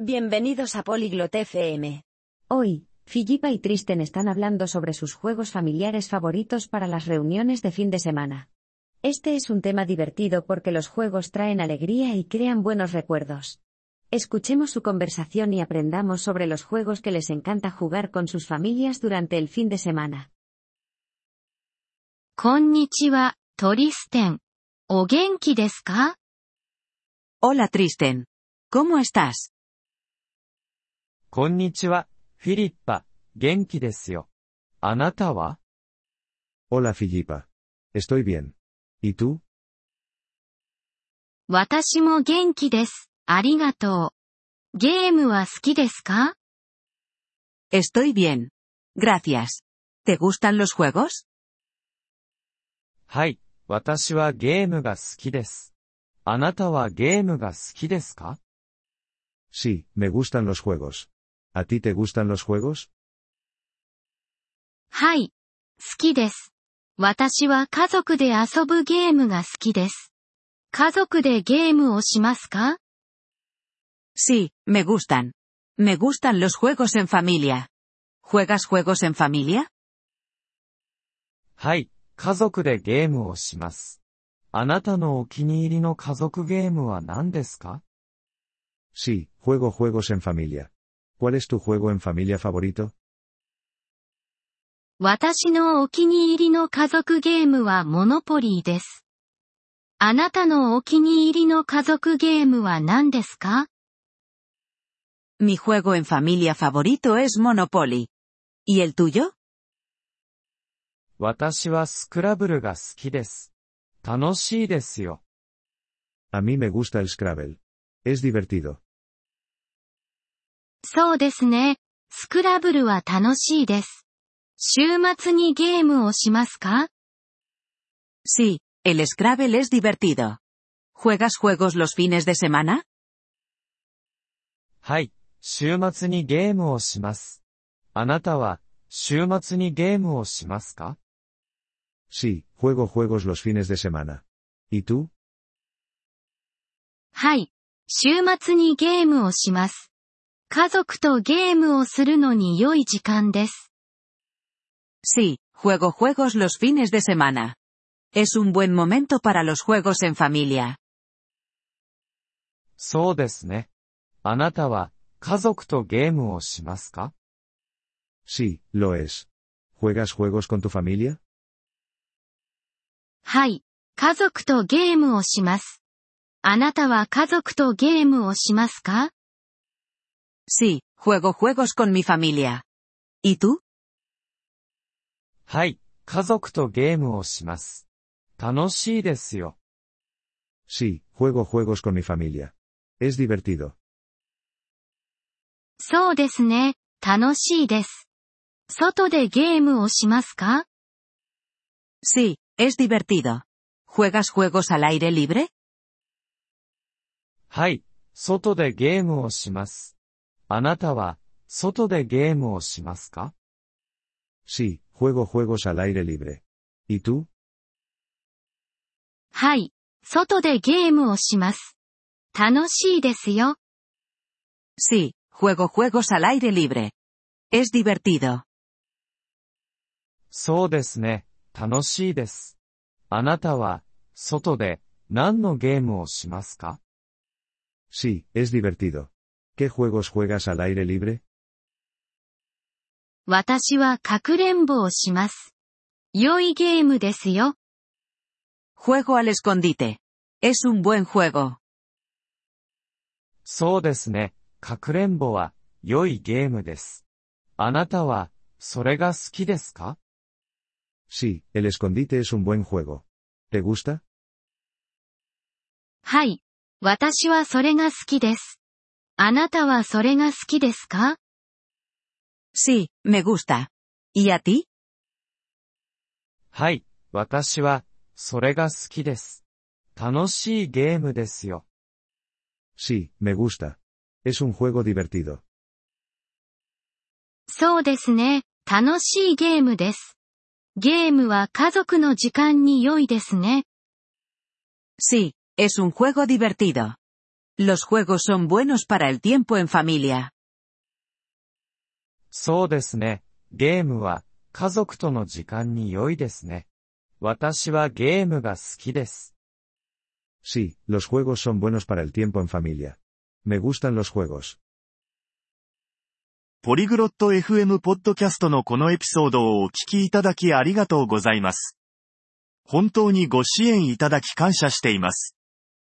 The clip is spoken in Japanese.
Bienvenidos a Poliglot FM. Hoy, Fillipa y Tristen están hablando sobre sus juegos familiares favoritos para las reuniones de fin de semana. Este es un tema divertido porque los juegos traen alegría y crean buenos recuerdos. Escuchemos su conversación y aprendamos sobre los juegos que les encanta jugar con sus familias durante el fin de semana. Konnichiwa, Hola Tristen. ¿Cómo estás? こんにちは、フィリッパ。元気ですよ。あなたは Hola Filipa. Estoy bien. ¿Y tú? 私も元気です。ありがとう。ゲームは好きですか Estoy bien. Gracias. ¿Te gustan los juegos? はい、私はゲームが好きです。あなたはゲームが好きですか Sí, me gustan los juegos. ¿A ti te gustan los juegos? はい。好きです。私は家族で遊ぶゲームが好きです。家族でゲームをしますか Sí, me gustan. Me gustan los juegos en familia. ¿Juegas juegos en familia? はい、家族でゲームをします。あなたのお気に入りの家族ゲームは何ですか Sí, juego juegos en familia. ¿Cuál es tu juego en familia favorito? 私のお気に入りの家族ゲームはモノポリーです。あなたのお気に入りの家族ゲームは何ですか Mi juego en familia favorito es Monopoly. ¿Y el tuyo? 私はスクラブルが好きです。楽しいですよ。A mí me gusta el Scrabble. Es divertido. そうですね。スクラブルは楽しいです。週末にゲームをしますか Sí, el Scrabble es divertido. ¿Juegas juegos los fines de semana? はい、週末にゲームをします。あなたは、週末にゲームをしますか Sí, juego juegos los fines de semana. ¿Y tú? はい。週末にゲームをします。家族とゲームをするのに良い時間です。Sí, juego juegos los fines de semana. Es un buen momento para los juegos en familia. そうですね。あなたは、家族とゲームをしますか Sí, lo es. ¿Juegas juegos con tu familia? はい。家族とゲームをします。あなたは家族とゲームをしますか Sí, juego juegos con mi familia. ¿Y tú? はい、家族とゲームをします。楽しいですよ。 Sí, juego juegos con mi familia. Es divertido. そうですね。楽しいです。外でゲームをしますか Sí, es divertido. ¿Juegas juegos al aire libre? はい、外でゲームをします。 あなたは、外でゲームをしますか Sí, juego juegos al aire libre. ¿Y tú? はい。外でゲームをします。楽しいですよ。Sí, juego juegos al aire libre. Es divertido. そうですね、楽しいです。あなたは、外で、何のゲームをしますか Sí, es divertido. ¿Qué juegos juegas al aire libre? 私はかくれんぼをします。良いゲームですよ。Juego al escondite. Es un buen juego. そうですね、かくれんぼは、良いゲームです。あなたは、それが好きですか Sí, el escondite es un buen juego. ¿Te gusta? はい。私はそれが好きです。あなたはそれが好きですか？Sí, me gusta. ¿Y a ti? はい、私は、それが好きです。楽しいゲームですよ。Sí, me gusta. Es un juego divertido. そうですね。楽しいゲームです。ゲームは家族の時間に良いですね。Sí, es un juego divertido. Los juegos son buenos para el tiempo en familia. そうですね。ゲームは家族との時間に良いですね。私はゲームが好きです。Sí, los juegos son buenos para el tiempo en familia. Me gustan los juegos. ポリグロット FM ポッドキャストのこのエピソードをお聞きいただきありがとうございます。本当にご支援いただき感謝しています。